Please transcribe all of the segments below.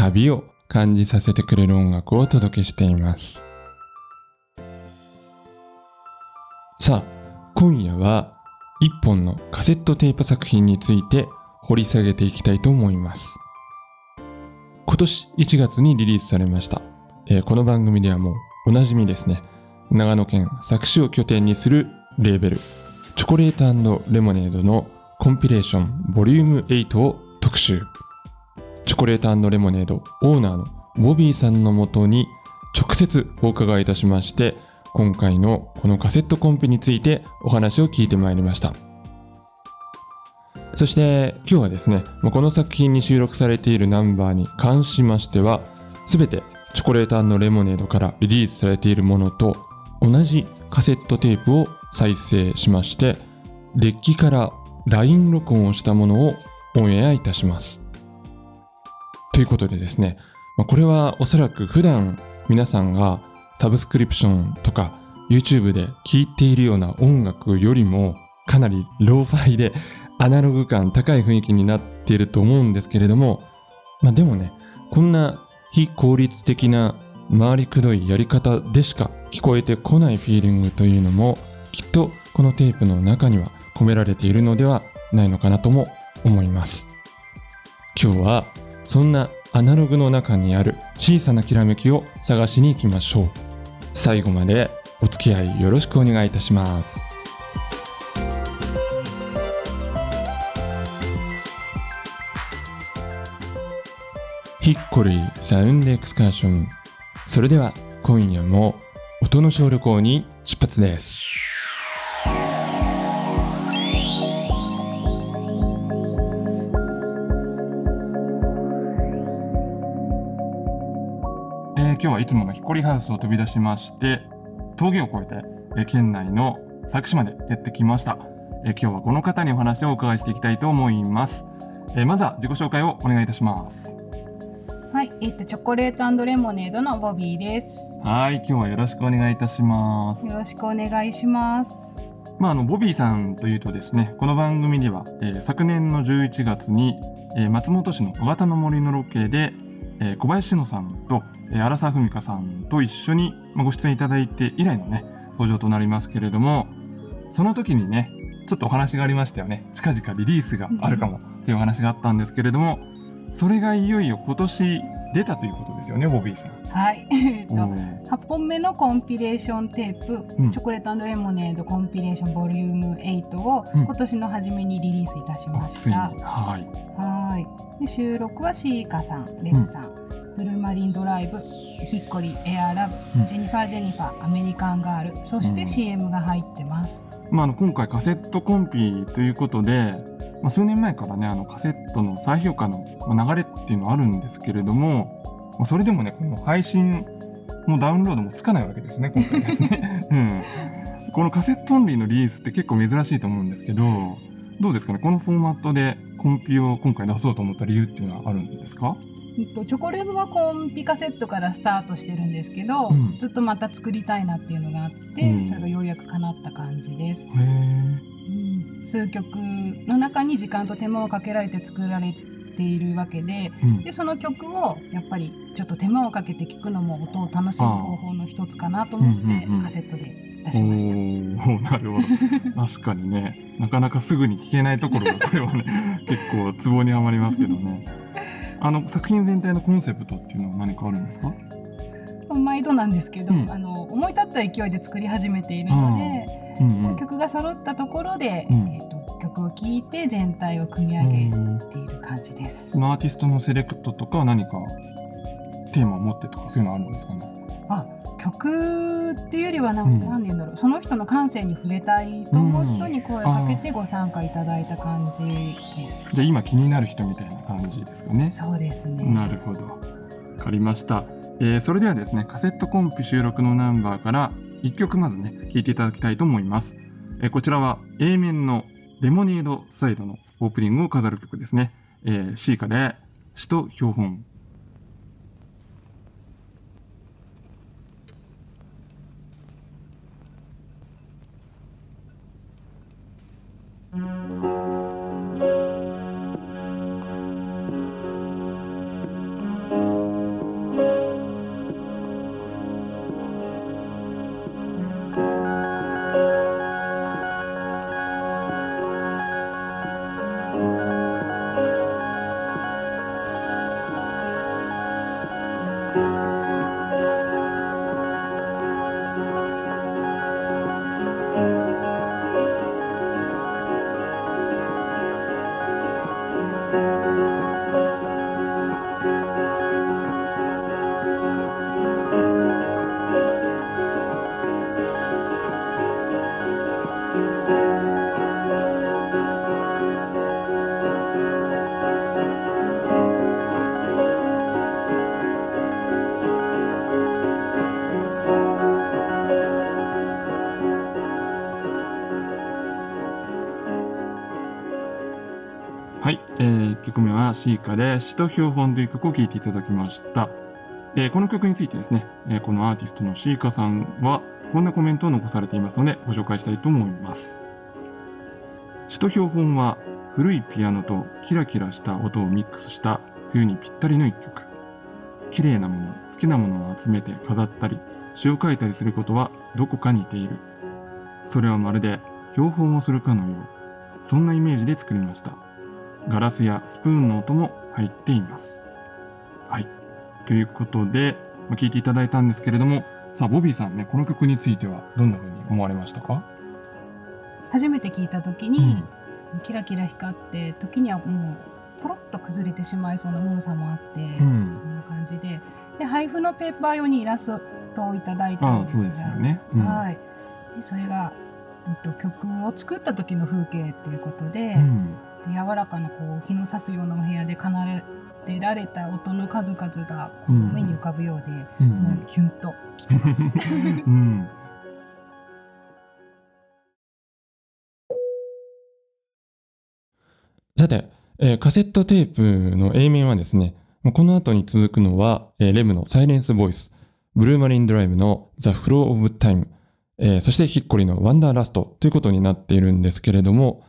旅を感じさせてくれる音楽をお届けしています。さあ、今夜は一本のカセットテープ作品について掘り下げていきたいと思います。今年1月にリリースされました。えーこの番組ではもうおなじみですね。長野県佐久市を拠点にするレーベルチョコレートレモネードのコンピレーションボリューム8を特集チョコレートレモネードオーナーのボビーさんのもとに直接お伺いいたしまして今回のこのカセットコンピについてお話を聞いてまいりました。そして今日はですねこの作品に収録されているナンバーに関しましては全てチョコレートレモネードからリリースされているものと同じカセットテープを再生しましてデッキから LINE 録音をしたものをオンエアいたします。ということでですねまあこれはおそらく普段皆さんがサブスクリプションとか YouTube で聴いているような音楽よりもかなりローファイでアナログ感高い雰囲気になっていると思うんですけれどもまあでもねこんな非効率的な回りくどいやり方でしか聞こえてこないフィーリングというのもきっとこのテープの中には込められているのではないのかなとも思います。今日はそんなアナログの中にある小さなきらめきを探しに行きましょう。最後までお付き合いよろしくお願いいたします。ヒッコリーサウンドエクスカーション。それでは今夜も音の小旅行に出発です。はいつものヒッコリーハウスを飛び出しまして峠を越えて、えー県内の佐久市までやってきました、えー今日はこの方にお話をお伺いしていきたいと思います、えーまずは自己紹介をお願いいたします。はい、えっとチョコレートレモネードのボビーです。はい。今日はよろしくお願いいたします。よろしくお願いします。まあ、あのボビーさんというとですねこの番組では、えー昨年の11月に、えー松本市の小型の森のロケで、えー小林野さんと、えー荒沢文香さんと一緒に、まあ、ご出演いただいて以来のね登場となりますけれどもその時にねちょっとお話がありましたよね。近々リリースがあるかもっていうお話があったんですけれどもそれがいよいよ今年出たということですよねボビーさん。はい、えっとうん8本目のコンピレーションテープ、うん。チョコレートレモネードコンピレーションボリューム8をうん。今年の初めにリリースいたしました。はい。はい。で収録はシーカさん、レムさん、ブルーマリンドライブ、ヒッコリ、エアーラブ、うん。ジェニファージェニファー、アメリカンガール、そしてうん。CM が入ってます。まあ、あの今回カセットコンピということで、まあ、数年前からねあのカセットの再評価のまあ流れっていうのはあるんですけれども、まあ、それでもねこの配信もダウンロードもつかないわけですね今回ですね、うん、このカセットオンリーのリリースって結構珍しいと思うんですけどどうですかねこのフォーマットでコンピを今回出そうと思った理由っていうのはあるんですか？えっとチョコレートはコンピカセットからスタートしてるんですけど、うん。ずっとまた作りたいなっていうのがあって、うん。それがようやく叶った感じです、うん。数曲の中に時間と手間をかけられて作られているわけでうん。でその曲をやっぱりちょっと手間をかけて聴くのも音を楽しむ方法の一つかなと思って、うんうんうん。カセットで出しました。なるほど確かにねなかなかすぐに聞けないところがこれはね結構ツボにはまりますけどねあの作品全体のコンセプトっていうのは何かあるんですか？毎度なんですけど、うん。あの思い立った勢いで作り始めているので、うんうん。曲が揃ったところで、うん。えー、と曲を聴いて全体を組み上げている感じです。アーティストのセレクトとか何かテーマを持ってとかそういうのあるんですかね？あ曲っていうよりはなん,、うん。なんて言うんだろう。その人の感性に触れたいと思う人に声をかけてご参加いただいた感じです。じゃあ今気になる人みたいな感じですかね。そうですね。なるほど。かりました、えーそれではですねカセットコンプ収録のナンバーから1曲まずね聴いていただきたいと思います、えーこちらは A 面のレモネードサイドのオープニングを飾る曲ですね、えー、シーカで詩と標本は1曲目はシーカで詩と標本という曲を聴いていただきました、えーこの曲についてですね、えーこのアーティストのシーカさんはこんなコメントを残されていますのでご紹介したいと思います。詩と標本は古いピアノとキラキラした音をミックスした冬にぴったりの一曲。綺麗なもの好きなものを集めて飾ったり詩を書いたりすることはどこか似ている。それはまるで標本をするかのよう。そんなイメージで作りました。ガラスやスプーンの音も入っています。はい。ということで、まあ聞いていただいたんですけれども、さあ、ボビーさんね、この曲についてはどんな風に思われましたか？初めて聞いた時に、キラキラ光って時にはもうポロッと崩れてしまいそうなものさもあって、うん。こんな感じでで配布のペーパー用にイラストをいただいたんですがそうですよね。うん。はい、でそれが、うんと、曲を作った時の風景っていうことで、うん。で柔らかなこう日の差すようなお部屋で奏でられた音の数々がこううん目に浮かぶようで、う。もうんキュンときてます。うん。さて、えーカセットテープの A 面はですね、まあこの後に続くのは、えーレムのサイレンスボイス、ブルーマリンドライブの The Flow of Time、えーそしてヒッコリのワンダーラストということになっているんですけれども、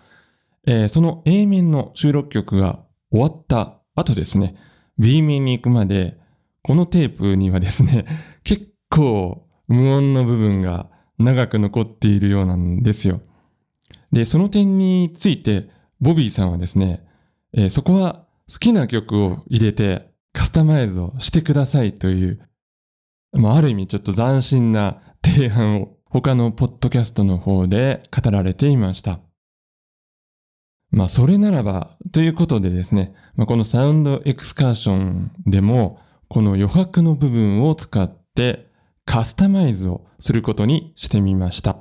えーその A 面の収録曲が終わった後ですね、B 面に行くまで、このテープにはですね、結構無音の部分が長く残っているようなんですよ。で、その点について、ボビーさんはですね、えーそこは好きな曲を入れてカスタマイズをしてくださいという、まあ、ある意味ちょっと斬新な提案を他のポッドキャストの方で語られていました。まあ、それならば、ということでですね、まあ、このサウンドエクスカーションでも、この余白の部分を使ってカスタマイズをすることにしてみました。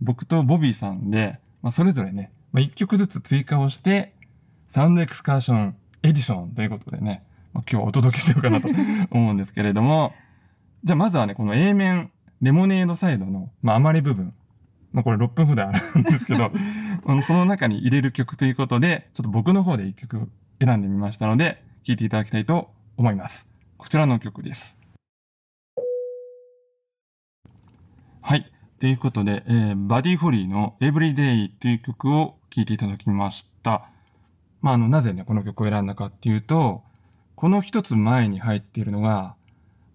僕とボビーさんで、まあ、それぞれね、まあ、1曲ずつ追加をして、サウンドエクスカーションエディションということでね、まあ、今日お届けしようかなと 思うんですけれども、じゃあまずはね、この A 面、レモネードサイドの、まあ、余り部分。まあ、これ6分ほどあるんですけど、その中に入れる曲ということで、ちょっと僕の方で1曲選んでみましたので、聴いていただきたいと思います。こちらの曲です。はい。ということで、えーバディホリーの Everyday という曲を聴いていただきました。まあ、あの、なぜね、この曲を選んだかっていうと、この一つ前に入っているのが、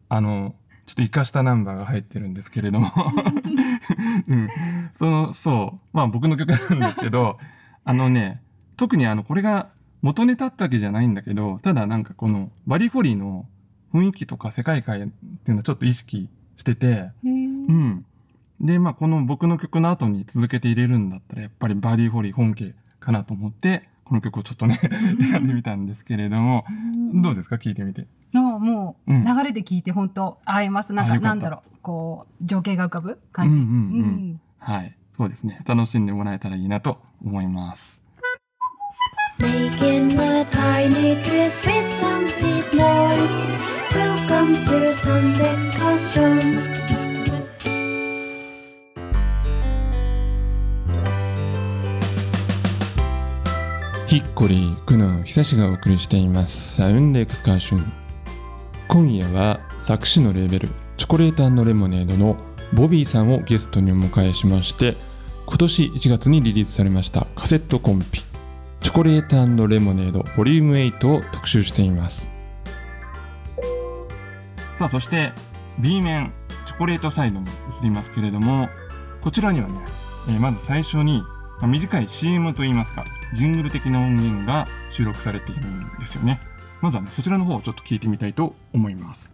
あの、ちょっと活かしたナンバーが入ってるんですけれども、うん、その、そう、まあ僕の曲なんですけど、あのね、特にあの、これが元ネタってわけじゃないんだけど、ただなんかこのバディホリーの雰囲気とか世界観っていうのをちょっと意識してて、うん。で、まあ、この僕の曲の後に続けて入れるんだったら、やっぱりバディホリー本家かなと思って、この曲をちょっとね、選んでみたんですけれども、どうですか？聞いてみて。あもううん流れで聞いて本当合います。なんかなんだろうこう情景が浮かぶ感じ。うんうんうんはい。そうですね。楽しんでもらえたらいいなと思います。Making a tiny trip with some sweet noise. Welcome to Sunday excursion. ヒッコリー、クノン、久しがお送りしています。サウンドエクスカーション。今夜は作詞のレーベル、チョコレートレモネードのボビーさんをゲストにお迎えしまして、今年1月にリリースされましたカセットコンピ、チョコレートレモネードボリューム8を特集しています。さあそして B 面チョコレートサイドに移りますけれどもこちらにはね、えーまず最初に、まあ短い CM といいますかジングル的な音源が収録されているんですよねまずはねそちらの方をちょっと聞いてみたいと思います。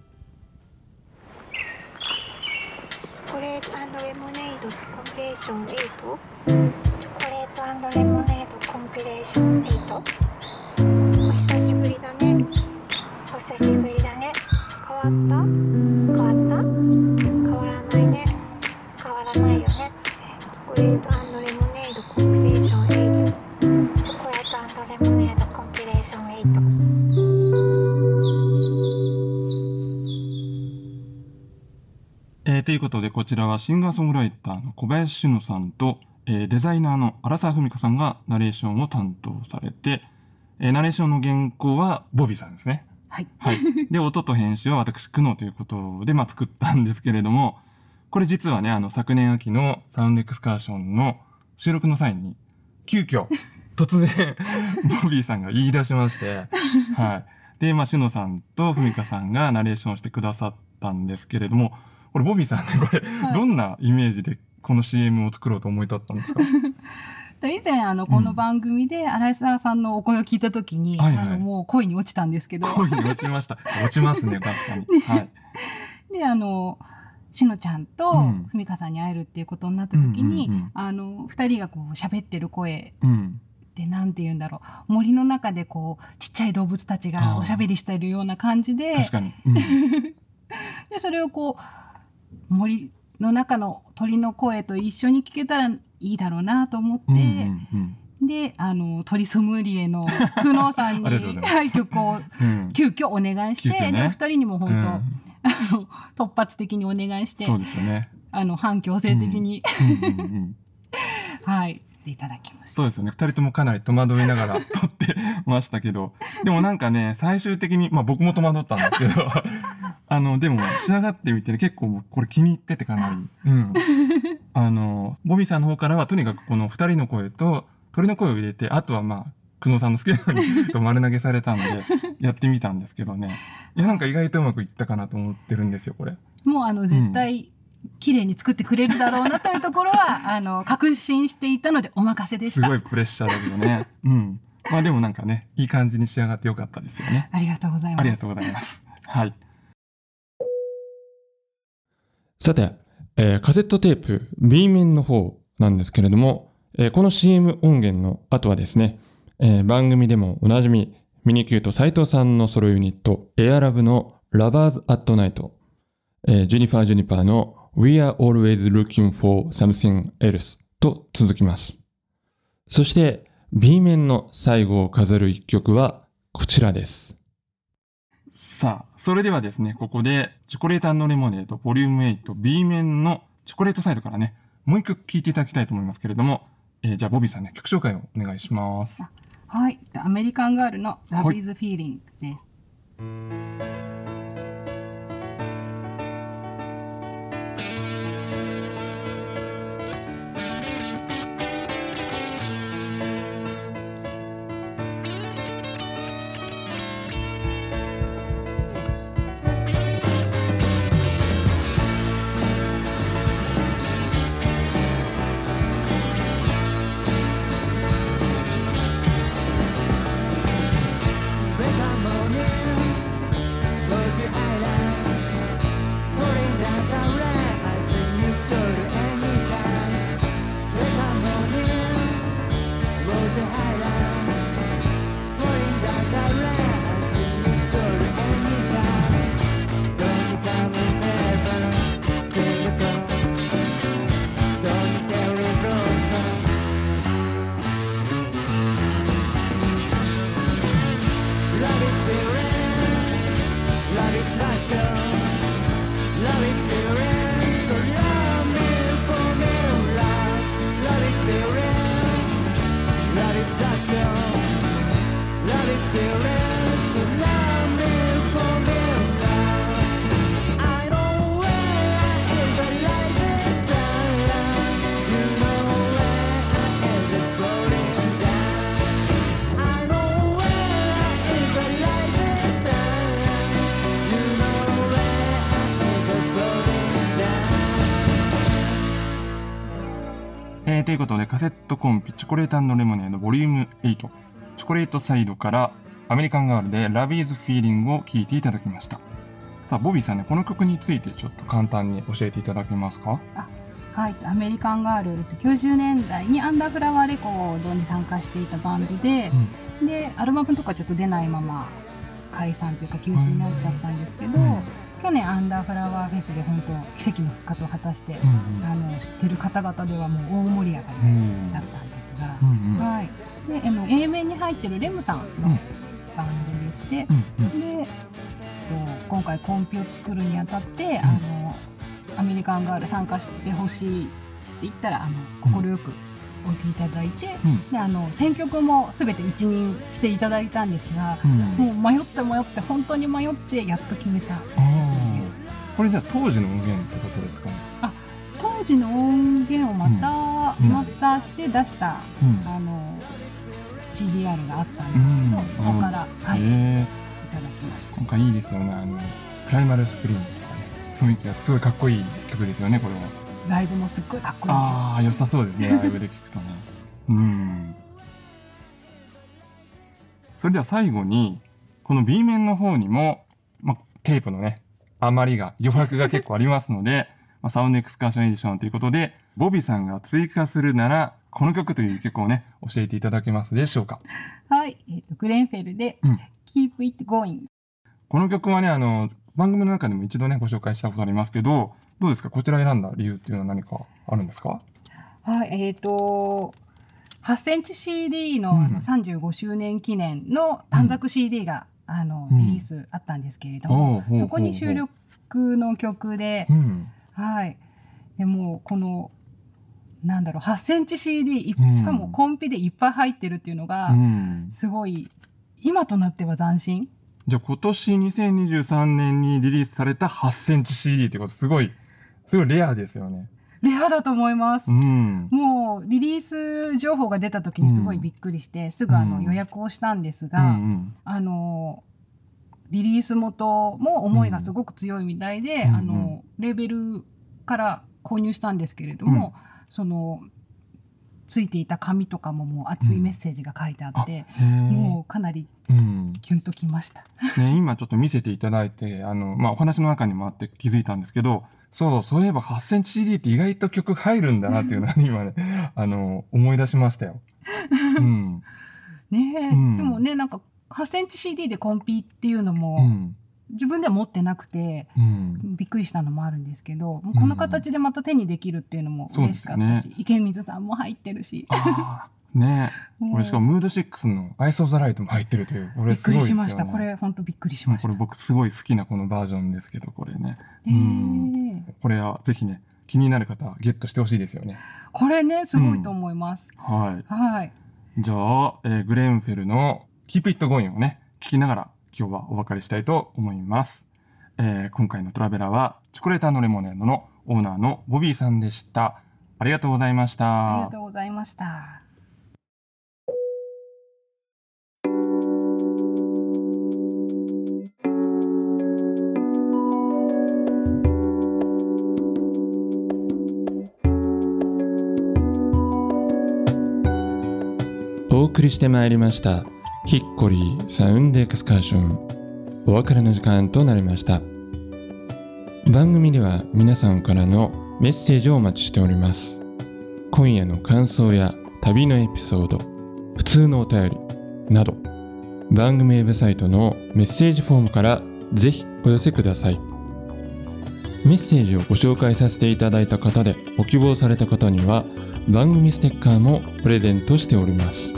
チョコレートレモネードコンピレーション8チョコレートレモネードコンピレーション8お久しぶりだね。お久しぶりだね。変わった？変わった？変わらないね。えーということでこちらはシンガーソングライターの小林志乃さんと、えーデザイナーの荒沢文香さんがナレーションを担当されて、えーナレーションの原稿はボビーさんですね。はい。はい。で、音と編集は私、久能ということで、まあ、作ったんですけれども、これ実はね、あの、昨年秋のサウンドエクスカーションの収録の際に、急遽、突然、ボビーさんが言い出しまして、はい。で、まあ、しのさんとふみかさんがナレーションしてくださったんですけれども、これ、ボビーさんってこれ、はい。どんなイメージでこの CM を作ろうと思い立ったんですか？で 以前あのこの番組で荒井沢さんのお声を聞いた時に、はいはい。あのもう恋に落ちたんですけど。恋に落ちました。落ちますね、確かに。はい。であのしのちゃんとうん。ふみかさんに会えるっていうことになった時に、うんうんうんあの二人がこう喋ってる声うん。でなんて言うんだろう。森の中でこうちっちゃい動物たちがおしゃべりしてるような感じで。確かに。うん。でそれをこう森の中の鳥の声と一緒に聞けたらいいだろうなと思って、うんうんであの鳥ソムリエの久能さんに 曲をうんうん。急遽お願いして、ね。で二人にも本当、うん。あの突発的にお願いしてそうですよね。あの反強制的に、うん。うんうん はい。いただきました。そうですよね。二人ともかなり戸惑いながら 撮ってましたけど、でもなんかね、最終的に、まあ僕も戸惑ったんですけど、あの、でも仕上がってみて結構これ気に入っててかなり。うん。あの、ボビーさんの方からはとにかくこの二人の声と鳥の声を入れて、あとはまあ、久野さんの好きなようにと丸投げされたので、やってみたんですけどね。いや、なんか意外とうまくいったかなと思ってるんですよ、これ。もうあの絶対綺麗に作ってくれるだろうなというところはあの確信していたのでお任せでした。すごいプレッシャーだけどね。うん。まあでもなんかね、いい感じに仕上がってよかったですよね。ありがとうございます。ありがとうございます。はい。さて、えーカセットテープ B 面の方なんですけれども、えーこの CM 音源の後はですね、えー番組でもおなじみミニキュート斉藤さんのソロユニットエアラブの Lovers at Night、えージュニファー・ジュニパーの We are always looking for something else と続きます。そして B 面の最後を飾る一曲はこちらです。さあ、それではですね、ここで、チョコレートレモネードボリューム8 B 面のチョコレートサイドからね、もう一曲聴いていただきたいと思いますけれども、えーじゃあ、ボビーさんね、曲紹介をお願いします。はい、アメリカンガールの Love is Feeling です。はい did you have? ということで、カセットコンピチョコレータンのレモネードボリューム8コレートサイドからアメリカンガールでラビーズフィーリングを聴いていただきました。さあボビーさんねこの曲についてちょっと簡単に教えていただけますか？はい、アメリカンガールえっと90年代にアンダーフラワーレコードに参加していたバンドで、でアルバムとかちょっと出ないまま解散というか休止になっちゃったんですけど、うん。去年アンダーフラワーフェスで本当奇跡の復活を果たして、うんあの知ってる方々ではもう大盛り上がうりんだったんですが、うんうん。はい、であの A 面に入ってるレムさんうん。のバンドでして、うんうん。で、えっと今回コンピを作るにあたって、あのアメリカンガール参加してほしいって言ったらあの快く置いていただいて、うん。であの選曲も全て一任していただいたんですが、うん。もう迷って迷って本当に迷ってやっと決めた。これじゃあ当時の音源ってことですか？ね当時の音源をまたうん。マスターして出した、うん。あの CDR があったんですけど、うんそこから、はい、いただきました。今回いいですよね。あのプライマルスクリームとかね雰囲気がすごいかっこいい曲ですよねこれは。ライブもすっごいかっこいい。ああ良さそうですね ライブで聞くとね。うん。それでは最後にこの B 面の方にも、ま、テープのね余りが余白が結構ありますので、まあ、サウンドエクスカーションエディションということでボビさんが追加するならこの曲という曲をね教えていただけますでしょうか？はい、えっ、とグレンフェルで、うん。Keep It Going。この曲はね、あの、番組の中でも一度ね、ご紹介したことありますけど、どうですか？こちら選んだ理由っていうのは何かあるんですか？はい、えっ、と8センチ CD の,、うんあの35周年記念の短冊 CD が、あのうん。リリースあったんですけれども、おうほうほうほう。そこに収録の曲で、うん。はい、でもこのなんだろう8センチ CD しかもコンピでいっぱい入ってるっていうのが、うん。すごい今となっては斬新。じゃあ今年2023年にリリースされた8センチ CD ってことすごい、すごいレアですよね。レアだと思います。うん。もうリリース情報が出た時にすごいびっくりして、すぐあうんの予約をしたんですうが、んあのリリース元も思いがすごく強いみたいで、うんあのレーベルから購入したんですけれども、そのついていた紙とかももう熱いメッセージが書いてあって、へーもうかなりうん。キュンときました。ね、今ちょっと見せていただいて、あの、まあ、お話の中にもあって気づいたんですけど、そう、そういえば8センチ CD って意外と曲入るんだなっていうのはね、今ね、あの、思い出しましたよ。うん。ねえ、うんでもねなんか8センチ CD でコンピっていうのうもん。自分では持ってなくて、うん。びっくりしたのもあるんですけど、もうこの形でまた手にできるっていうのも嬉しかったすよねし、池水さんも入ってるし、ね これしかもムード6のアイソーザライトも入ってるという、これびっくりすごいですよね。しました。これ本当びっくりしました。これ僕すごい好きなこのバージョンですけど、これね。うねん。えこれはぜひね、気になる方はゲットしてほしいですよね。これねすごいと思います。はい。はい。じゃあ、えーグレンフェルの Keep It Going をね、聞きながら今日はお別れしたいと思います。えー今回のトラベラーはチョコレートレモネードのオーナーのボビーさんでした。ありがとうございました。ありがとうございました。お送りしてまいりましたヒッコリーサウンドエクスカーションお別れの時間となりました。番組では皆さんからのメッセージをお待ちしております。今夜の感想や旅のエピソード普通のお便りなど番組ウェブサイトのメッセージフォームからぜひお寄せください。メッセージをご紹介させていただいた方でご希望された方には番組ステッカーもプレゼントしております。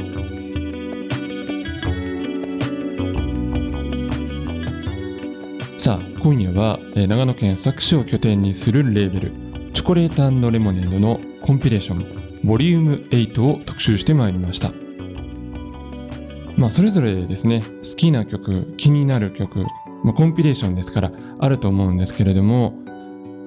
今夜は、え長野県佐久市を拠点にするレーベルチョコレートレモネードのコンピレーションボリューム8を特集してまいりました。まあそれぞれですね好きな曲気になる曲、まあ、コンピレーションですからあると思うんですけれども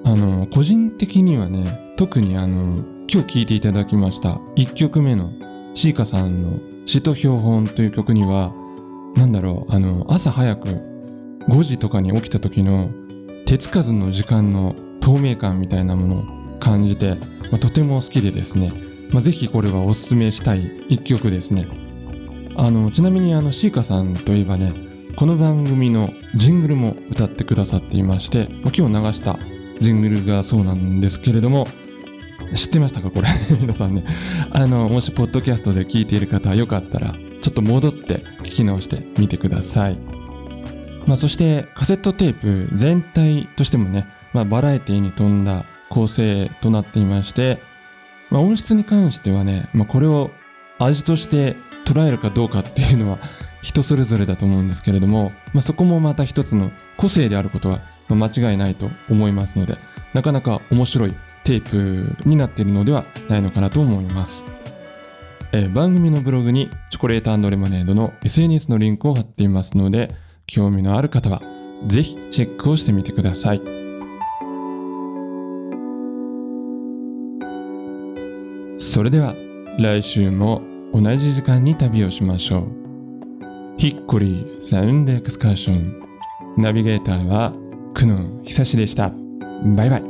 あの個人的にはね特にあの今日聴いていただきました1曲目のシーカさんの「詩と標本」という曲にはなんだろうあの朝早く5時とかに起きた時の手つかずの時間の透明感みたいなものを感じて、まあとても好きでですねまあ、ぜひこれはおすすめしたい一曲ですね。あの、ちなみにあの、シーカさんといえばね、この番組のジングルも歌ってくださっていまして、まあ今日流したジングルがそうなんですけれども、知ってましたかこれ？皆さんね。あの、もしポッドキャストで聞いている方はよかったら、ちょっと戻って聞き直してみてください。まあそしてカセットテープ全体としてもね、まあバラエティに富んだ構成となっていまして、まあ音質に関してはね、まあこれを味として捉えるかどうかっていうのは人それぞれだと思うんですけれども、まあそこもまた一つの個性であることは間違いないと思いますので、なかなか面白いテープになっているのではないのかなと思います。えー番組のブログにチョコレートレモネードの SNS のリンクを貼っていますので、興味のある方はぜひチェックをしてみてください。それでは来週も同じ時間に旅をしましょう。ヒッコリーサウンドエクスカーション。ナビゲーターは久野久志でした。バイバイ。